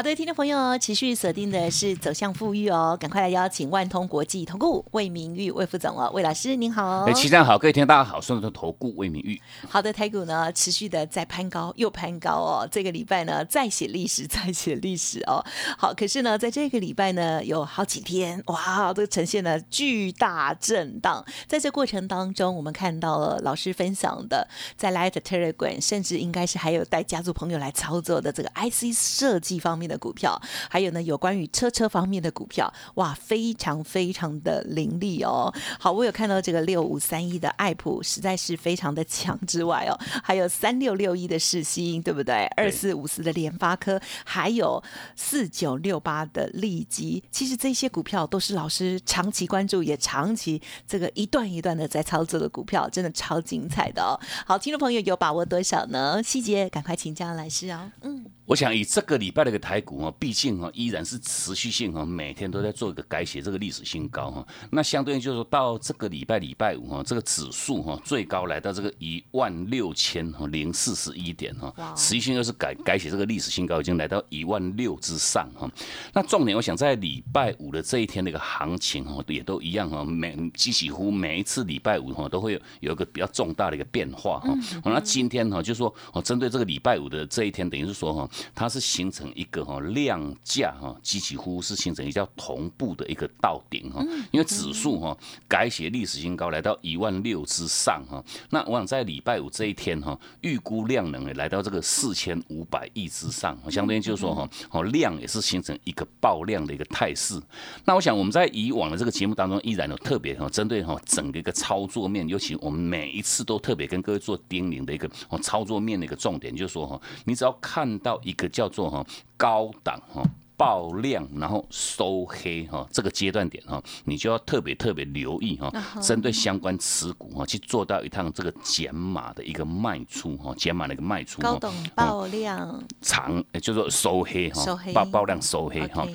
好的，听众朋友，持续锁定的是走向富裕哦，赶快来邀请万通国际投顾魏明玉魏副总哦，魏老师您好。哎，齐站好，各位听众大家好，顺的投顾魏明玉。好的，台股呢持续的在攀高，又攀高哦，这个礼拜呢再写历史，再写历史哦。好，可是呢在这个礼拜呢有好几天，哇，都呈现了巨大震荡。在这过程当中，我们看到了老师分享的，在 Light Telegram，甚至应该是还有带家族朋友来操作的这个 IC 设计方面。的股票，还有呢，有关于车车方面的股票，哇，非常非常的凌厉哦。好，我有看到这个六五三一的爱普实在是非常的强之外哦，还有三六六一的世新，对不对？二四五四的联发科，还有四九六八的利基，其实这些股票都是老师长期关注，也长期这个一段一段的在操作的股票，真的超精彩的哦。好，听众朋友有把握多少呢？细节赶快请教老师哦。嗯。我想以这个礼拜的一个台股哈，毕竟哈依然是持续性哈，每天都在做一个改写这个历史新高哈。那相对应就是说到这个礼拜礼拜五哈，这个指数哈最高来到这个一万六千零四十一点哈，持续性又是改改写这个历史新高，已经来到一万六之上哈。那重点我想在礼拜五的这一天的一个行情哈，也都一样哈，每几乎每一次礼拜五哈都会有有一个比较重大的一个变化哈。那今天哈就是说哦，针对这个礼拜五的这一天，等于是说哈。它是形成一个哈量价哈，几乎是形成一个叫同步的一个到顶哈，因为指数哈改写历史新高来到一万六之上哈，那我想在礼拜五这一天哈，预估量能也来到这个四千五百亿之上，相当于就是说哈，哦量也是形成一个爆量的一个态势。那我想我们在以往的这个节目当中，依然有特别哈针对哈整个一个操作面，尤其我们每一次都特别跟各位做叮咛的一个哦操作面的一个重点，就是说哈，你只要看到一一个叫做哈高档哈爆量，然后收黑哈这个阶段点哈，你就要特别特别留意哈，针对相关持股哈去做到一趟这个减码的一个卖出哈，减码的一个卖出。高等爆量长，就说收黑哈，爆爆量收黑哈。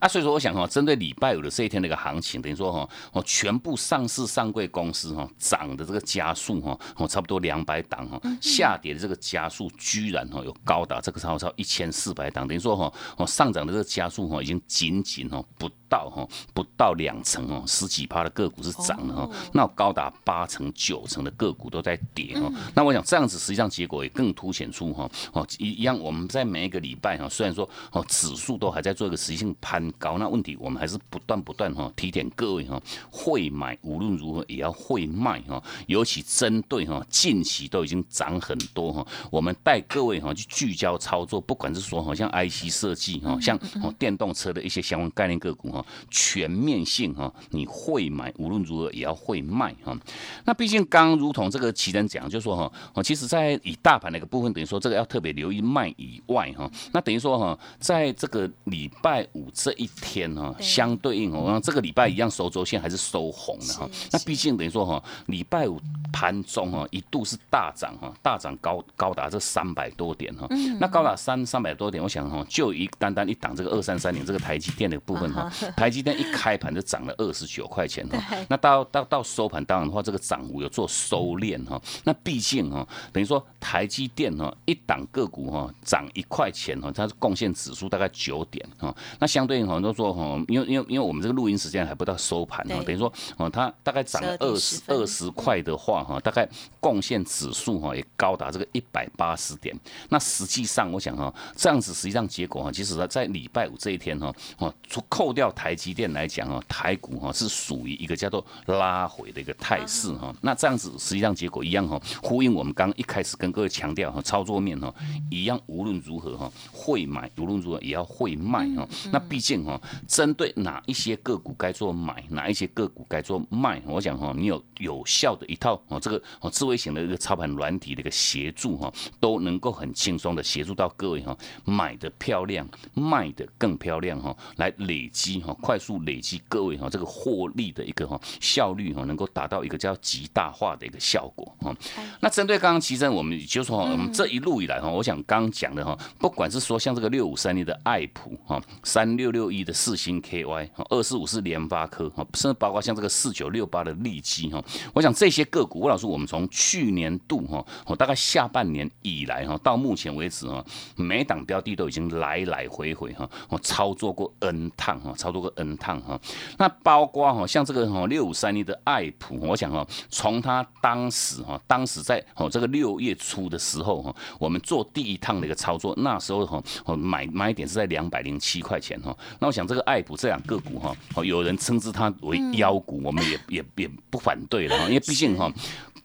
啊，所以说我想哈，针对礼拜五的这一天的一个行情，等于说哈，哦，全部上市上柜公司哈涨的这个加速哈，哦，差不多两百档哈，下跌的这个加速居然哈有高达这个超超一千四百档，等于说哈，哦，上涨的这个加速哈已经仅仅哈不。到哈不到两成哦，十几趴的个股是涨的哈，那高达八成九成的个股都在跌哈。那我想这样子实际上结果也更凸显出哈哦一一样，我们在每一个礼拜哈，虽然说哦指数都还在做一个实际性攀高，那问题我们还是不断不断哈提点各位哈会买无论如何也要会卖哈，尤其针对哈近期都已经涨很多哈，我们带各位哈去聚焦操作，不管是说好像 IC 设计哈，像哦电动车的一些相关概念个股哈。全面性哈，你会买，无论如何也要会卖哈。那毕竟刚如同这个奇人讲，就说哈，哦，其实在以大盘的一个部分，等于说这个要特别留意卖以外哈。那等于说哈，在这个礼拜五这一天哈，相对应哦，这个礼拜一样收周线还是收红的哈。那毕竟等于说哈，礼拜五盘中哈一度是大涨哈，大涨高高达这三百多点哈。那高达三三百多点，我想哈，就一单单一档这个二三三零这个台积电的部分哈。台积电一开盘就涨了二十九块钱哈，那到到到收盘当然的话，这个涨幅有做收敛哈。那毕竟哈，等于说台积电哈一档个股哈涨一块钱哈，它是贡献指数大概九点哈。那相对应哈都说哈，因为因为因为我们这个录音时间还不到收盘哈，等于说哦它大概涨了二十二十块的话哈，大概贡献指数哈也高达这个一百八十点。那实际上我想哈，这样子实际上结果哈，其实在在礼拜五这一天哈，哦除扣掉。台积电来讲哦，台股哈是属于一个叫做拉回的一个态势哈。那这样子实际上结果一样哈，呼应我们刚一开始跟各位强调哈，操作面哈一样，无论如何哈会买，无论如何也要会卖哈。那毕竟。竟哈，针对哪一些个股该做买，哪一些个股该做卖，我想哈，你有有效的一套哦，这个哦智慧型的一个操盘软体的一个协助哈，都能够很轻松的协助到各位哈，买的漂亮，卖的更漂亮哈，来累积哈，快速累积各位哈这个获利的一个哈效率哈，能够达到一个叫极大化的一个效果哈。那针对刚刚其实我们就说我们这一路以来哈，我想刚讲的哈，不管是说像这个六五三零的爱普哈，三六六一的四星 KY，二四五是联发科哈，甚至包括像这个四九六八的利基哈，我想这些个股，魏老师，我们从去年度哈，我大概下半年以来哈，到目前为止哈，每档标的都已经来来回回哈，我操作过 N 趟哈，操作过 N 趟哈，那包括哈，像这个哈六五三一的爱普，我想哈，从它当时哈，当时在哦这个六月初的时候哈，我们做第一趟的一个操作，那时候哈，买买点是在两百零七块钱哈，那我想这个爱普这两个股哈，哦有人称之它为妖股，我们也也也不反对了哈，因为毕竟哈。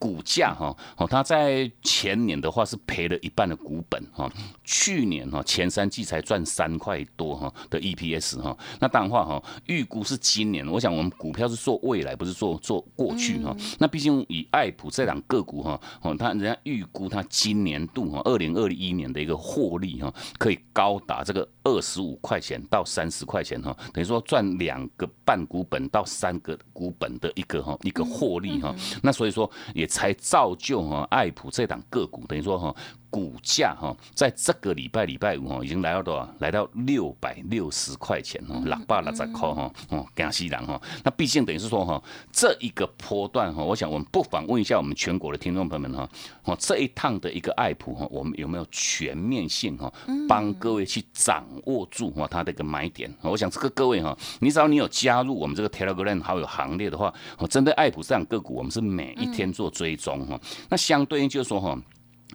股价哈哦，它在前年的话是赔了一半的股本哈，去年哈前三季才赚三块多哈的 EPS 哈，那当然话哈，预估是今年，我想我们股票是做未来，不是做做过去哈。那毕竟以爱普这两个股哈哦，它人家预估它今年度哈二零二一年的一个获利哈，可以高达这个二十五块钱到三十块钱哈，等于说赚两个半股本到三个股本的一个哈一个获利哈，那所以说也。才造就哈爱普这档个股，等于说哈。股价哈，在这个礼拜礼拜五哈，已经来到多少？来到六百六十块钱哦，六百六十块哈，哦，江西人哈。那毕竟等于是说哈，这一个波段哈，我想我们不妨问一下我们全国的听众朋友们哈，哦，这一趟的一个爱普哈，我们有没有全面性哈，帮各位去掌握住哈它的一个买点？我想这个各位哈，你只要你有加入我们这个 Telegram 好友行列的话，哦，针对爱普这样个股，我们是每一天做追踪哈。那相对应就是说哈。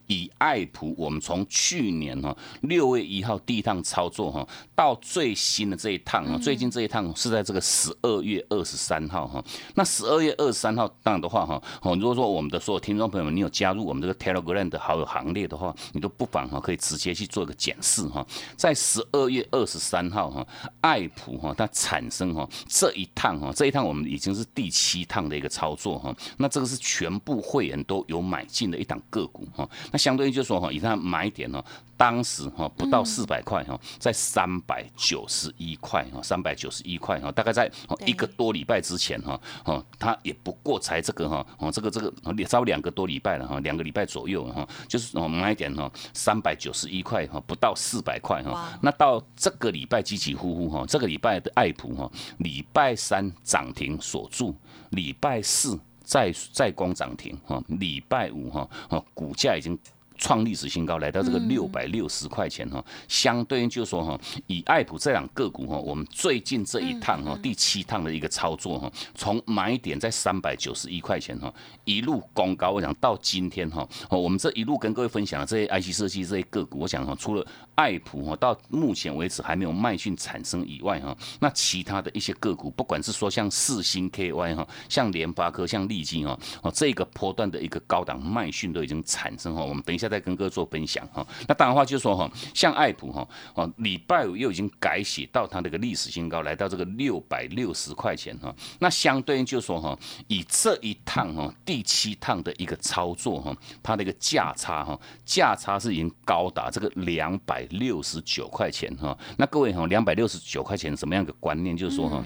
以爱普，我们从去年哈六月一号第一趟操作哈，到最新的这一趟啊，最近这一趟是在这个十二月二十三号哈。那十二月二十三号当然的话哈，哦，如果说我们的所有听众朋友们，你有加入我们这个 Telegram 的好友行列的话，你都不妨哈可以直接去做一个检视哈。在十二月二十三号哈，爱普哈它产生哈这一趟哈，这一趟我们已经是第七趟的一个操作哈。那这个是全部会员都有买进的一档个股哈。相对于就说哈，以它买点呢，当时哈不到四百块哈，在三百九十一块哈，三百九十一块哈，大概在一个多礼拜之前哈，哦，它也不过才这个哈，哦，这个这个稍两个多礼拜了哈，两个礼拜左右哈，就是哦买点哈，三百九十一块哈，不到四百块哈，那到这个礼拜起起呼呼哈，这个礼拜的爱普哈，礼拜三涨停锁住，礼拜四。再再光涨停哈，礼拜五哈，哦，股价已经。创历史新高，来到这个六百六十块钱哈，相对应就是说哈，以爱普这两个股哈，我们最近这一趟哈，第七趟的一个操作哈，从买点在三百九十一块钱哈，一路攻高，我想到今天哈，我们这一路跟各位分享的这些 IC 设计这些个股，我想哈，除了爱普哈，到目前为止还没有卖讯产生以外哈，那其他的一些个股，不管是说像四星 KY 哈，像联发科、像利基哈，哦，这个波段的一个高档卖讯都已经产生哈，我们等一下。再跟各位做分享哈，那当然话就是说哈，像爱普哈，哦，礼拜五又已经改写到它这个历史新高，来到这个六百六十块钱哈。那相对应就是说哈，以这一趟哈第七趟的一个操作哈，它的一个价差哈，价差是已经高达这个两百六十九块钱哈。那各位哈，两百六十九块钱什么样的观念？就是说哈，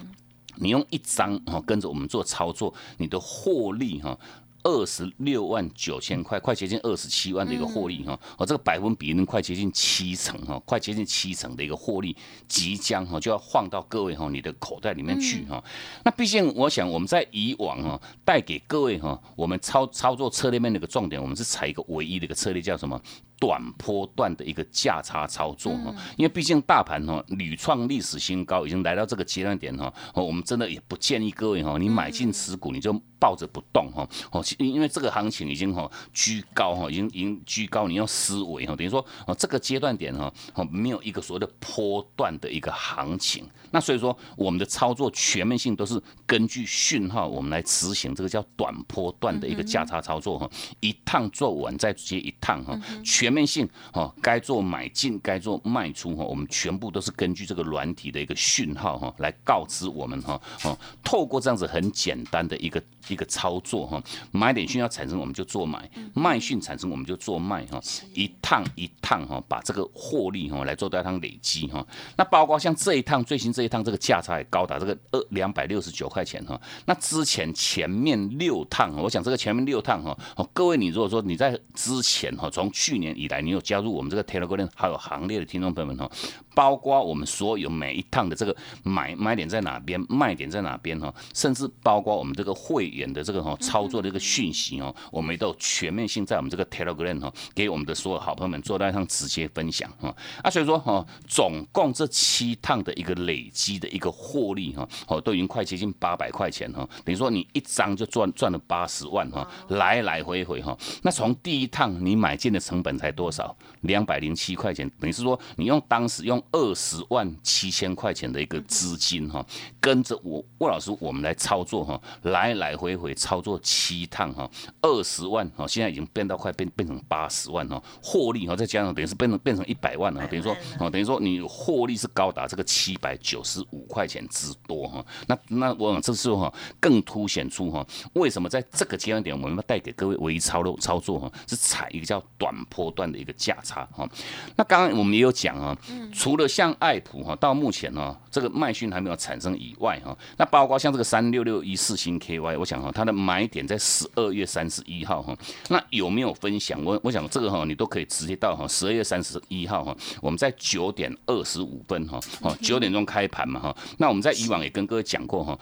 你用一张哈跟着我们做操作，你的获利哈。二十六万九千块，快接近二十七万的一个获利哈，哦，这个百分比能快接近七成哈，快接近七成的一个获利，即将哈就要放到各位哈你的口袋里面去哈。那毕竟我想我们在以往哈带给各位哈，我们操操作策略面的一个重点，我们是采一个唯一的一个策略叫什么？短波段的一个价差操作哈，因为毕竟大盘哈屡创历史新高，已经来到这个阶段点哈，我们真的也不建议各位哈，你买进持股你就抱着不动哈，哦，因为这个行情已经哈居高哈，已经已经居高，你要思维哈，等于说哦这个阶段点哈，哦没有一个所谓的波段的一个行情，那所以说我们的操作全面性都是根据讯号我们来执行这个叫短波段的一个价差操作哈，一趟做完再接一趟哈，全。全面性哦，该做买进，该做卖出哈，我们全部都是根据这个软体的一个讯号哈，来告知我们哈哦，透过这样子很简单的一个一个操作哈，买点讯要产生我们就做买，卖讯产生我们就做卖哈，一趟一趟哈，把这个获利哈来做一趟累积哈。那包括像这一趟最新这一趟这个价差也高达这个二两百六十九块钱哈。那之前前面六趟，我想这个前面六趟哈，哦，各位你如果说你在之前哈，从去年以来你有加入我们这个 Telegram 还有行列的听众朋友们哈。包括我们所有每一趟的这个买买点在哪边，卖点在哪边哈，甚至包括我们这个会员的这个哈操作的一个讯息哦，我们都全面性在我们这个 Telegram 哈，给我们的所有好朋友们做到上直接分享哈。啊，所以说哈，总共这七趟的一个累积的一个获利哈，哦都已经快接近八百块钱哈，等于说你一张就赚赚了八十万哈，来来回回哈，那从第一趟你买进的成本才多少？两百零七块钱，等于是说你用当时用。二十万七千块钱的一个资金哈，跟着我魏老师我们来操作哈，来来回回操作七趟哈，二十万哈，现在已经变到快变变成八十万哈，获利哈再加上等于是变成变成一百万了，等于说哦等于说你获利是高达这个七百九十五块钱之多哈，那那我想这时候哈更凸显出哈为什么在这个阶段点我们要带给各位唯一操作操作哈是踩一个叫短波段的一个价差哈，那刚刚我们也有讲啊，除了像爱普哈，到目前呢，这个卖讯还没有产生以外哈，那包括像这个三六六一四星 KY，我想哈，它的买点在十二月三十一号哈，那有没有分享？我我想这个哈，你都可以直接到哈十二月三十一号哈，我们在九点二十五分哈，哦九点钟开盘嘛哈，那我们在以往也跟各位讲过哈，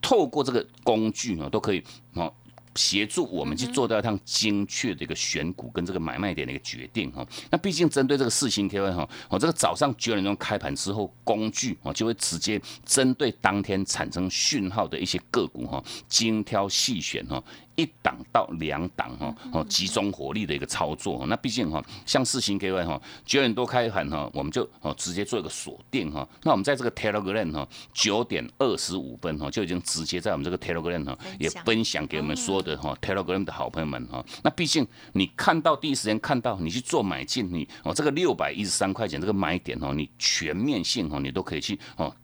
透过这个工具呢，都可以哦。协助我们去做到一趟精确的一个选股跟这个买卖点的一个决定哈。那毕竟针对这个四星 KY 哈，我这个早上九点钟开盘之后，工具啊就会直接针对当天产生讯号的一些个股哈，精挑细选哈。一档到两档哈，哦，集中火力的一个操作。那毕竟哈，像四星 KY 哈，九点多开盘哈，我们就哦直接做一个锁定哈。那我们在这个 Telegram 哈，九点二十五分哈，就已经直接在我们这个 Telegram 哈，也分享给我们所有的哈 Telegram 的好朋友们哈。那毕竟你看到第一时间看到，你去做买进，你哦这个六百一十三块钱这个买点哦，你全面性哈，你都可以去哦。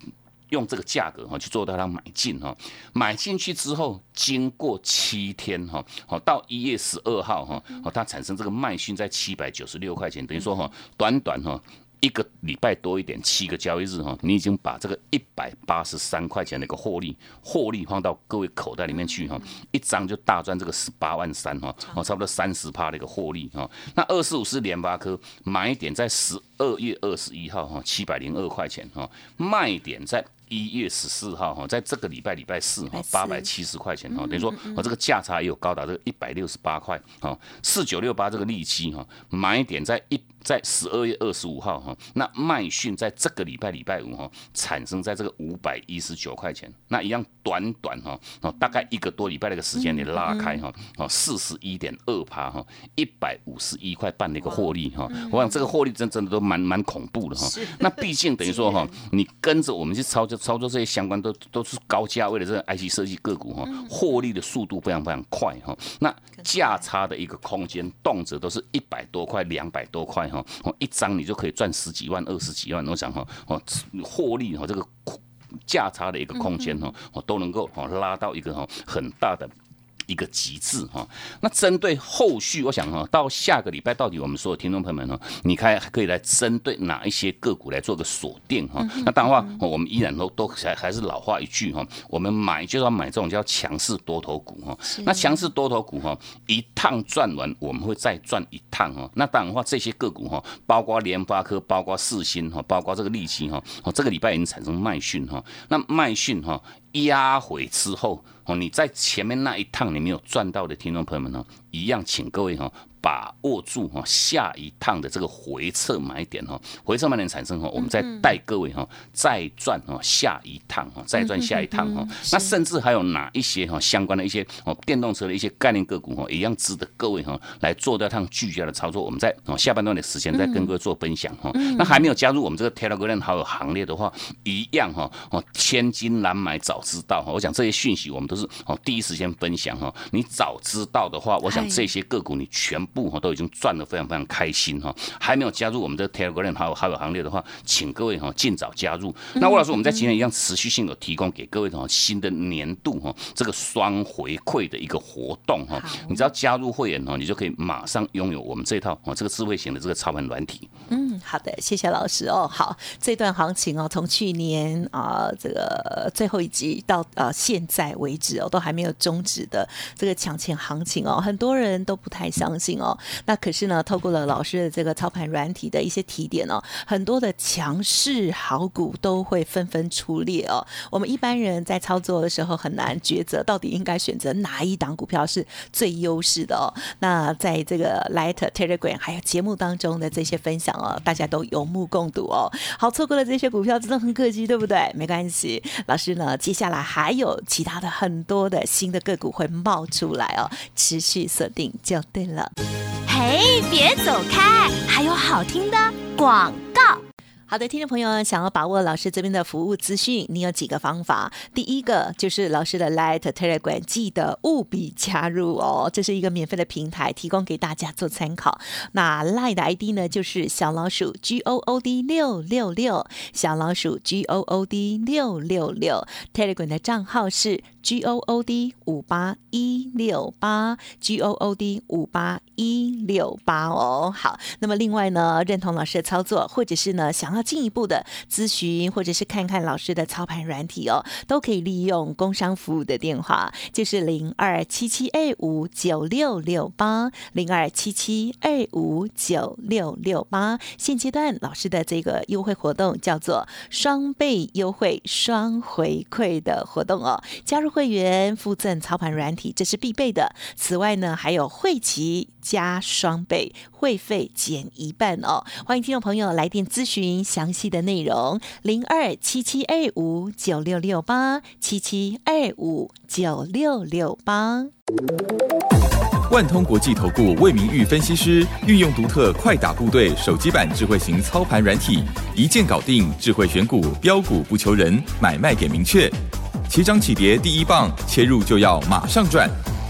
用这个价格哈去做到它买进哈，买进去之后，经过七天哈，好到一月十二号哈，好它产生这个卖讯在七百九十六块钱，等于说哈，短短哈。一个礼拜多一点，七个交易日哈，你已经把这个一百八十三块钱的一个获利，获利放到各位口袋里面去哈，一张就大赚这个十八万三哈，哦，差不多三十趴的一个获利哈。那二四五是联发科，买点在十二月二十一号哈，七百零二块钱哈，卖点在一月十四号哈，在这个礼拜礼拜四哈，八百七十块钱哈，等于说我这个价差也有高达这个一百六十八块哈，四九六八这个利息哈，买点在一。在十二月二十五号哈，那麦讯在这个礼拜礼拜五哈，产生在这个五百一十九块钱，那一样短短哈，哦大概一个多礼拜的一个时间你拉开哈，哦四十一点二趴哈，一百五十一块半的一个获利哈，我想这个获利真真的都蛮蛮恐怖的哈。那毕竟等于说哈，你跟着我们去操作操作这些相关都都是高价位的这个 IC 设计个股哈，获利的速度非常非常快哈。那价差的一个空间，动辄都是一百多块、两百多块。哈，哦，一张你就可以赚十几万、二十几万。我想哈，哦，获利哈，这个价差的一个空间哈，哦，都能够哦拉到一个哈很大的。一个极致哈，那针对后续，我想哈，到下个礼拜到底我们所有听众朋友们哈，你看可以来针对哪一些个股来做个锁定哈。那当然话，我们依然都都还还是老话一句哈，我们买就要买这种叫强势多头股哈。那强势多头股哈，一趟赚完我们会再赚一趟哈。那当然话，这些个股哈，包括联发科，包括四星哈，包括这个利息哈，哦，这个礼拜已经产生卖讯哈。那卖讯哈。压回之后，哦，你在前面那一趟你没有赚到的听众朋友们呢，一样，请各位哈。把握住哈下一趟的这个回撤买点哈，回撤买点产生哈，我们再带各位哈再赚哈下一趟哈，再赚下一趟哈。那甚至还有哪一些哈相关的一些哦电动车的一些概念个股哈，一样值得各位哈来做这趟聚焦的操作。我们在哦下半段的时间再跟各位做分享哈。那还没有加入我们这个 Telegram 好友行列的话，一样哈哦千金难买早知道哈。我想这些讯息我们都是哦第一时间分享哈。你早知道的话，我想这些个股你全。部哈都已经赚得非常非常开心哈。还没有加入我们的 Telegram 好友好友行列的话，请各位哈尽早加入。那魏老师，我们在今天一样持续性有提供给各位哈新的年度哈这个双回馈的一个活动哈。你只要加入会员哈，你就可以马上拥有我们这套哦这个智慧型的这个操盘软体。嗯，好的，谢谢老师哦。好，这段行情哦，从去年啊这个最后一集到呃现在为止哦，都还没有终止的这个抢钱行情哦，很多人都不太相信哦。那可是呢，透过了老师的这个操盘软体的一些提点哦，很多的强势好股都会纷纷出列哦。我们一般人在操作的时候很难抉择，到底应该选择哪一档股票是最优势的哦。那在这个 Light Telegram 还有节目当中的这些分享哦，大家都有目共睹哦。好，错过了这些股票真的很可惜，对不对？没关系，老师呢，接下来还有其他的很多的新的个股会冒出来哦，持续锁定就对了。嘿，别走开，还有好听的广告。好的，听众朋友，想要把握老师这边的服务资讯，你有几个方法？第一个就是老师的 Light Telegram，记得务必加入哦，这是一个免费的平台，提供给大家做参考。那 Light 的 ID 呢，就是小老鼠 G O O D 六六六，小老鼠 G O O D 六六六，Telegram 的账号是 G O O D 五八一六八，G O O D 五八一六八哦。好，那么另外呢，认同老师的操作，或者是呢想要进一步的咨询，或者是看看老师的操盘软体哦，都可以利用工商服务的电话，就是零二七七二五九六六八零二七七二五九六六八。现阶段老师的这个优惠活动叫做双倍优惠、双回馈的活动哦，加入会员附赠操盘软体，这是必备的。此外呢，还有会期加双倍，会费减一半哦。欢迎听众朋友来电咨询。详细的内容：零二七七二五九六六八七七二五九六六八。万通国际投顾魏明玉分析师运用独特快打部队手机版智慧型操盘软体，一键搞定智慧选股标股不求人，买卖点明确，起涨起跌第一棒，切入就要马上赚。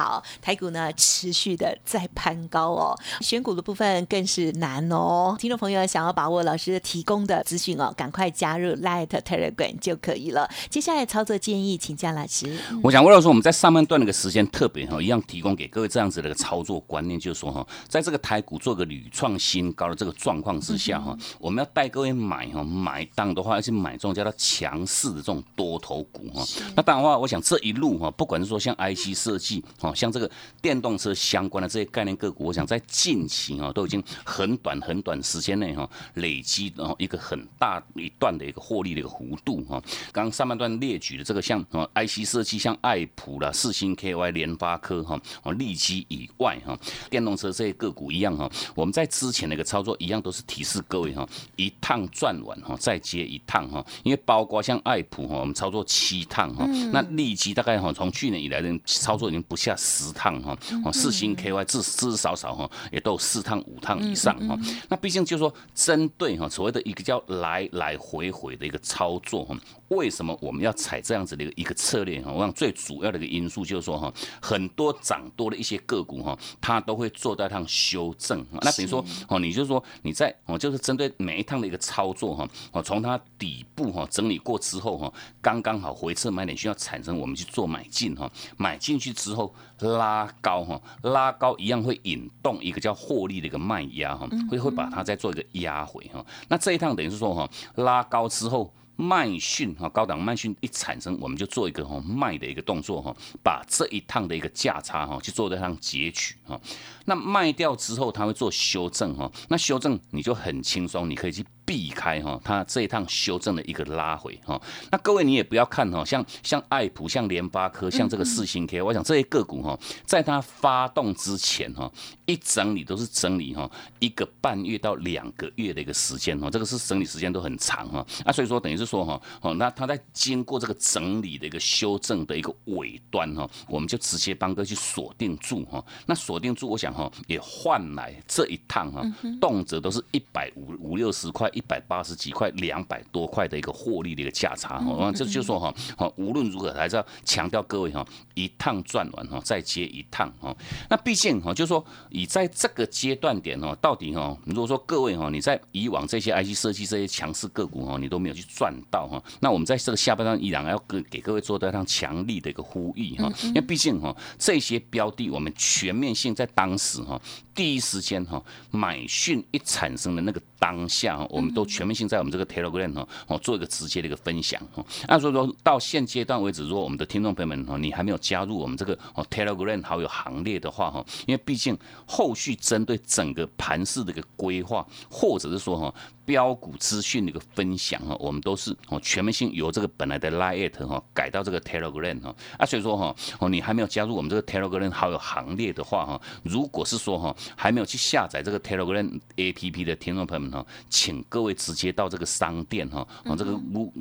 好，台股呢持续的在攀高哦，选股的部分更是难哦。听众朋友想要把握老师提供的资讯哦，赶快加入 Light Telegram 就可以了。接下来操作建议，请江老师。我想，魏老师，我们在上半段那个时间特别哈，一样提供给各位这样子的一个操作观念，就是说哈，在这个台股做个屡创新高的这个状况之下哈，我们要带各位买哈，买当的话要去买这种叫做强势的这种多头股哈。那当然话，我想这一路哈，不管是说像 IC 设计哈。像这个电动车相关的这些概念个股，我想在近期啊都已经很短很短时间内哈累积然后一个很大一段的一个获利的一个弧度哈。刚刚上半段列举的这个像啊 IC 设计，像爱普啦、四星 KY、联发科哈、哦利基以外哈，电动车这些个股一样哈，我们在之前的一个操作一样都是提示各位哈，一趟赚完哈再接一趟哈，因为包括像爱普哈，我们操作七趟哈，那利基大概哈从去年以来的操作已经不下。十趟哈，哦，四星 KY 至至少少哈，也都有四趟五趟以上哈。那毕竟就是说，针对哈所谓的一个叫来来回回的一个操作哈，为什么我们要采这样子的一个一个策略哈？我想最主要的一个因素就是说哈，很多涨多的一些个股哈，它都会做到一趟修正。那比如说哦，你就说你在哦，就是针对每一趟的一个操作哈，哦，从它底部哈整理过之后哈，刚刚好回撤买点需要产生，我们去做买进哈，买进去之后。拉高哈，拉高一样会引动一个叫获利的一个卖压哈，会会把它再做一个压回哈。那这一趟等于是说哈，拉高之后卖讯哈，高档卖讯一产生，我们就做一个哈卖的一个动作哈，把这一趟的一个价差哈去做这趟截取哈。那卖掉之后，它会做修正哈，那修正你就很轻松，你可以去。避开哈它这一趟修正的一个拉回哈。那各位你也不要看哈，像像爱普、像联发科、像这个四星 K，我想这些个股哈，在它发动之前哈，一整理都是整理哈一个半月到两个月的一个时间哈，这个是整理时间都很长哈。啊，所以说等于是说哈，哦，那它在经过这个整理的一个修正的一个尾端哈，我们就直接帮哥去锁定住哈。那锁定住，我想哈，也换来这一趟哈，动辄都是一百五五六十块、一百八十几块、两百多块的一个获利的一个价差哈。这就说哈，好，无论如何还是要强调各位哈，一趟赚完哈，再接一趟哈。那毕竟哈，就是说以在这个阶段点哦，到底哈，如果说各位哈，你在以往这些 IC 设计这些强势个股哈，你都没有去赚到哈，那我们在这个下半段依然要给给各位做一趟强力的一个呼吁哈，因为毕竟哈，这些标的我们全面性在当时哈。第一时间哈买讯一产生的那个当下，我们都全面性在我们这个 Telegram 哈哦做一个直接的一个分享哦。那所以说到现阶段为止，如果我们的听众朋友们哈你还没有加入我们这个哦 Telegram 好友行列的话哈，因为毕竟后续针对整个盘市的一个规划，或者是说哈。标股资讯的一个分享哈，我们都是哦全面性由这个本来的 Lite 哈改到这个 Telegram 哈啊，所以说哈哦你还没有加入我们这个 Telegram 好友行列的话哈，如果是说哈还没有去下载这个 Telegram APP 的听众朋友们哈，请各位直接到这个商店哈哦这个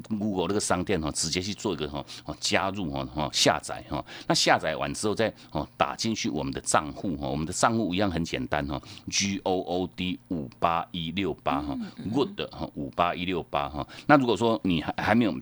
Google 这个商店哈直接去做一个哈哦加入哈哈下载哈，那下载完之后再哦打进去我们的账户哈，我们的账户一样很简单哈，G O O D 五八一六八哈。的哈五八一六八哈，那如果说你还还没有。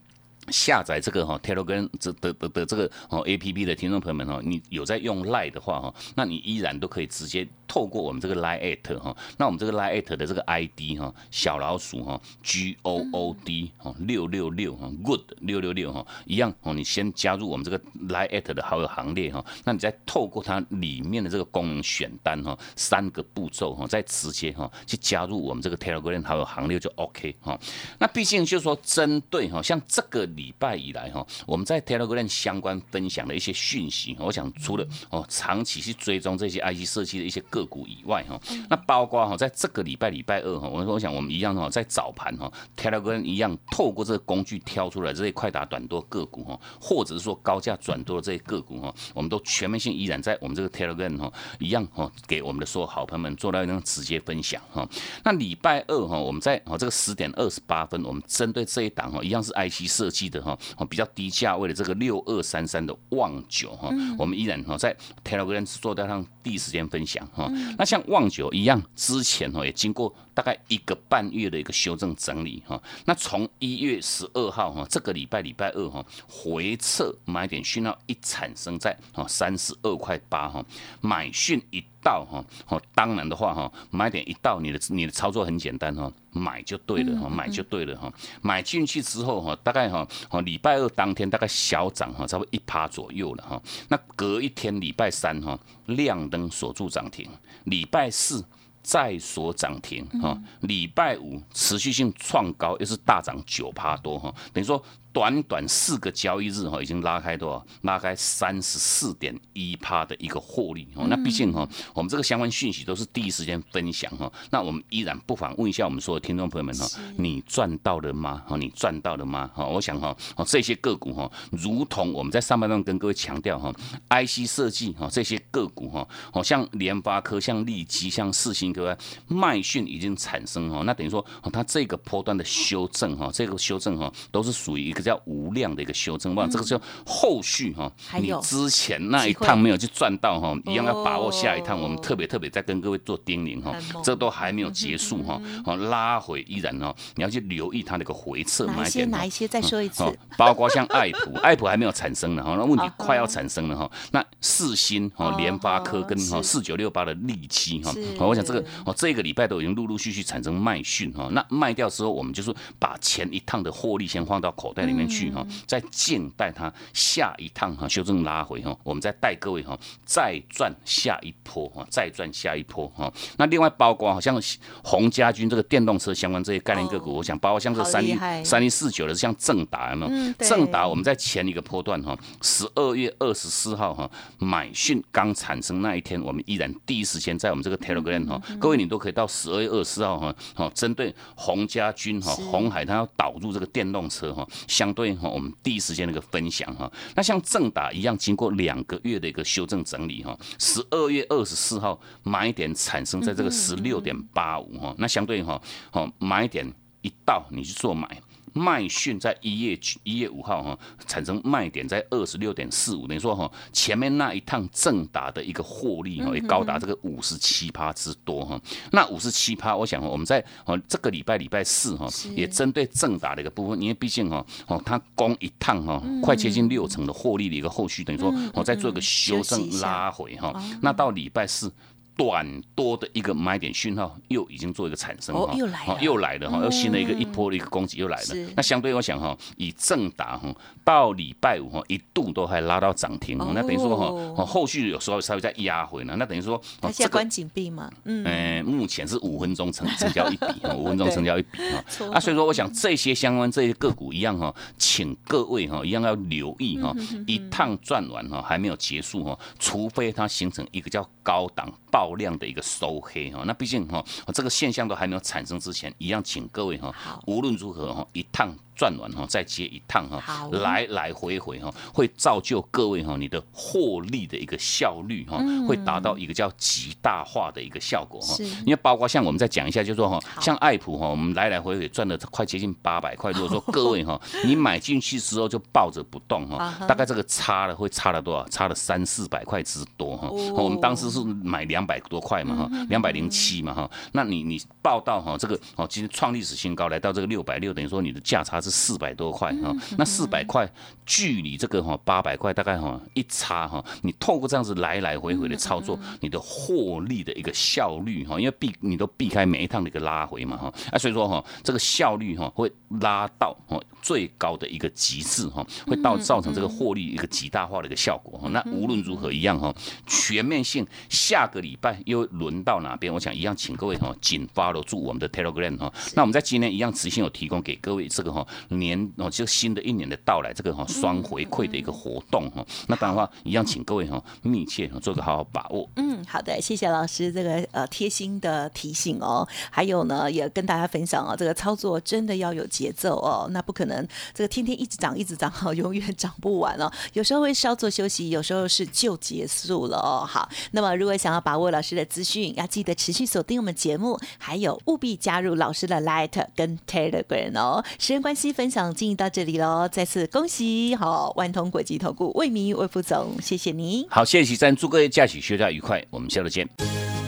下载这个哈 Telegram 这的的的这个哦 A P P 的听众朋友们哈，你有在用 Line 的话哈，那你依然都可以直接透过我们这个 Line at 哈，那我们这个 Line at 的这个 I D 哈，小老鼠哈 G O O D 哈六六六哈 Good 六六六哈，一样哦，你先加入我们这个 Line at 的好友行列哈，那你再透过它里面的这个功能选单哈，三个步骤哈，再直接哈去加入我们这个 Telegram 好友行列就 OK 哈。那毕竟就是说针对哈，像这个。礼拜以来哈，我们在 Telegram 相关分享的一些讯息，我想除了哦长期去追踪这些 IC 设计的一些个股以外哈，那包括哈在这个礼拜礼拜二哈，我我想我们一样哈在早盘哈 Telegram 一样透过这个工具挑出来这些快打短多个股哈，或者是说高价转多的这些个股哈，我们都全面性依然在我们这个 Telegram 哈一样哈给我们的所有好朋友们做到一种直接分享哈。那礼拜二哈我们在哦这个十点二十八分，我们针对这一档哈一样是 IC 设计。的哈，比较低价位的这个六二三三的旺九哈，我们依然哈在 Telegram 做到上第一时间分享哈。那像旺九一样，之前哈也经过大概一个半月的一个修正整理哈。那从一月十二号哈，这个礼拜礼拜二哈回撤买点讯号一产生在哈三十二块八哈，买讯一。到哈，哦，当然的话哈，买点一到，你的你的操作很简单哈，买就对了哈，买就对了哈，买进去之后哈，大概哈，哦，礼拜二当天大概小涨哈，差不多一趴左右了哈，那隔一天礼拜三哈，亮灯锁住涨停，礼拜四再所涨停哈，礼拜五持续性创高，又是大涨九趴多哈，等于说。短短四个交易日哈，已经拉开多少？拉开三十四点一趴的一个获利哦。那毕竟哈，我们这个相关讯息都是第一时间分享哈。那我们依然不妨问一下我们所有听众朋友们哈，你赚到了吗？哈，你赚到了吗？哈，我想哈，哦这些个股哈，如同我们在上半段跟各位强调哈，IC 设计哈这些个股哈，好像联发科、像利基、像四星科、麦讯已经产生哈，那等于说它这个波段的修正哈，这个修正哈，都是属于一个。叫无量的一个修正，哇，这个叫后续哈，你之前那一趟没有去赚到哈，一样要把握下一趟。我们特别特别在跟各位做叮咛哈，这都还没有结束哈，哦，拉回依然哦，你要去留意它那个回撤买点。哪一些？再说一次。包括像爱普，爱普还没有产生呢哈，那问题快要产生了哈。那四星哈，联发科跟哈四九六八的利基哈，我想这个哦，这个礼拜都已经陆陆续续产生卖讯哈。那卖掉之后，我们就是把前一趟的获利先放到口袋里。面去哈，再静待它下一趟哈修正拉回哈，我们再带各位哈再赚下一波哈，再赚下一波哈。那另外包括好像洪家军这个电动车相关这些概念个股，我想包括像这三一三一四九的像正达有没有？正达我们在前一个波段哈，十二月二十四号哈买讯刚产生那一天，我们依然第一时间在我们这个 Telegram 哈，各位你都可以到十二月二十四号哈，好针对洪家军哈红海它要导入这个电动车哈，相对哈我们第一时间那个分享哈，那像正达一样，经过两个月的一个修正整理哈，十二月二十四号买点产生在这个十六点八五哈，那相对哈，好买点一到你去做买。卖讯在一月一月五号哈产生卖点在二十六点四五，等于说哈前面那一趟正打的一个获利哈也高达这个五十七趴之多哈。那五十七趴，我想我们在哦这个礼拜礼拜四哈也针对正打的一个部分，因为毕竟哈哦它攻一趟哈快接近六成的获利的一个后续，等于说我再做一个修正拉回哈。那到礼拜四。短多的一个买点讯号又已经做一个产生哈，又来了，又来了哈，又新的一个一波的一个攻击又来了。那相对我想哈，以正达哈到礼拜五哈一度都还拉到涨停，那等于说哈，后续有时候稍微再压回呢，那等于说这个关紧闭嘛，嗯，目前是五分钟成成交一笔，五分钟成交一笔哈。啊，所以说我想这些相关这些个股一样哈，请各位哈一样要留意哈，一趟转完哈还没有结束哈，除非它形成一个叫高档爆。爆量的一个收黑哈，那毕竟哈，这个现象都还没有产生之前，一样请各位哈，无论如何哈，一趟。转完哈，再接一趟哈，来来回回哈，会造就各位哈，你的获利的一个效率哈，会达到一个叫极大化的一个效果哈。因为包括像我们再讲一下，就说哈，像爱普哈，我们来来回回赚了快接近八百块。如果说各位哈，你买进去之后就抱着不动哈，大概这个差了会差了多少？差了三四百块之多哈。我们当时是买两百多块嘛哈，两百零七嘛哈。那你你报到哈，这个哦，今天创历史新高，来到这个六百六，等于说你的价差。是四百多块哈，那四百块距离这个哈八百块大概哈一差哈，你透过这样子来来回回的操作，你的获利的一个效率哈，因为避你都避开每一趟的一个拉回嘛哈，啊所以说哈这个效率哈会拉到哈最高的一个极致哈，会到造成这个获利一个极大化的一个效果哈。那无论如何一样哈，全面性下个礼拜又轮到哪边？我想一样，请各位哈紧 follow 住我们的 Telegram 哈。那我们在今天一样持续有提供给各位这个哈。年哦，就新的一年的到来，这个哈双回馈的一个活动哈，那当然话一样，请各位哈密切做个好好把握。嗯，好的，谢谢老师这个呃贴心的提醒哦，还有呢也跟大家分享哦，这个操作真的要有节奏哦，那不可能这个天天一直涨一直涨哈，永远涨不完哦，有时候会稍作休息，有时候是就结束了哦。好，那么如果想要把握老师的资讯，要记得持续锁定我们节目，还有务必加入老师的 Light 跟 Telegram 哦。时间关系。分享进行到这里喽，再次恭喜好万通国际投顾魏明魏副总，谢谢你。好，谢谢徐生，祝各位假期休假愉快，我们下周见。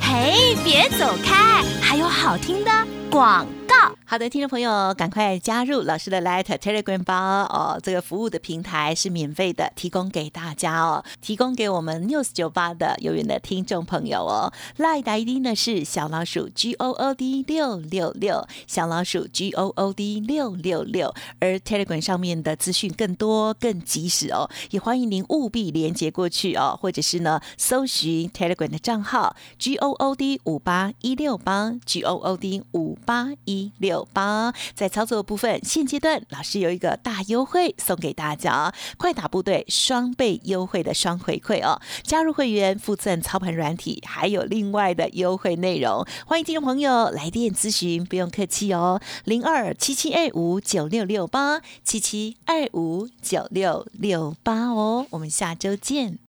嘿，别走开，还有好听的广。好的，听众朋友，赶快加入老师的 Light Telegram 包哦！这个服务的平台是免费的，提供给大家哦，提供给我们 News 九八的有缘的听众朋友哦。Light ID 呢是小老鼠 G O O D 六六六，小老鼠 G O O D 六六六。而 Telegram 上面的资讯更多、更及时哦，也欢迎您务必连接过去哦，或者是呢搜寻 Telegram 的账号 G O O D 五八一六八 G O O D 五八一六。八在操作部分，现阶段老师有一个大优惠送给大家，快打部队双倍优惠的双回馈哦！加入会员附赠操盘软体，还有另外的优惠内容，欢迎听众朋友来电咨询，不用客气哦，零二七七二五九六六八七七二五九六六八哦，我们下周见。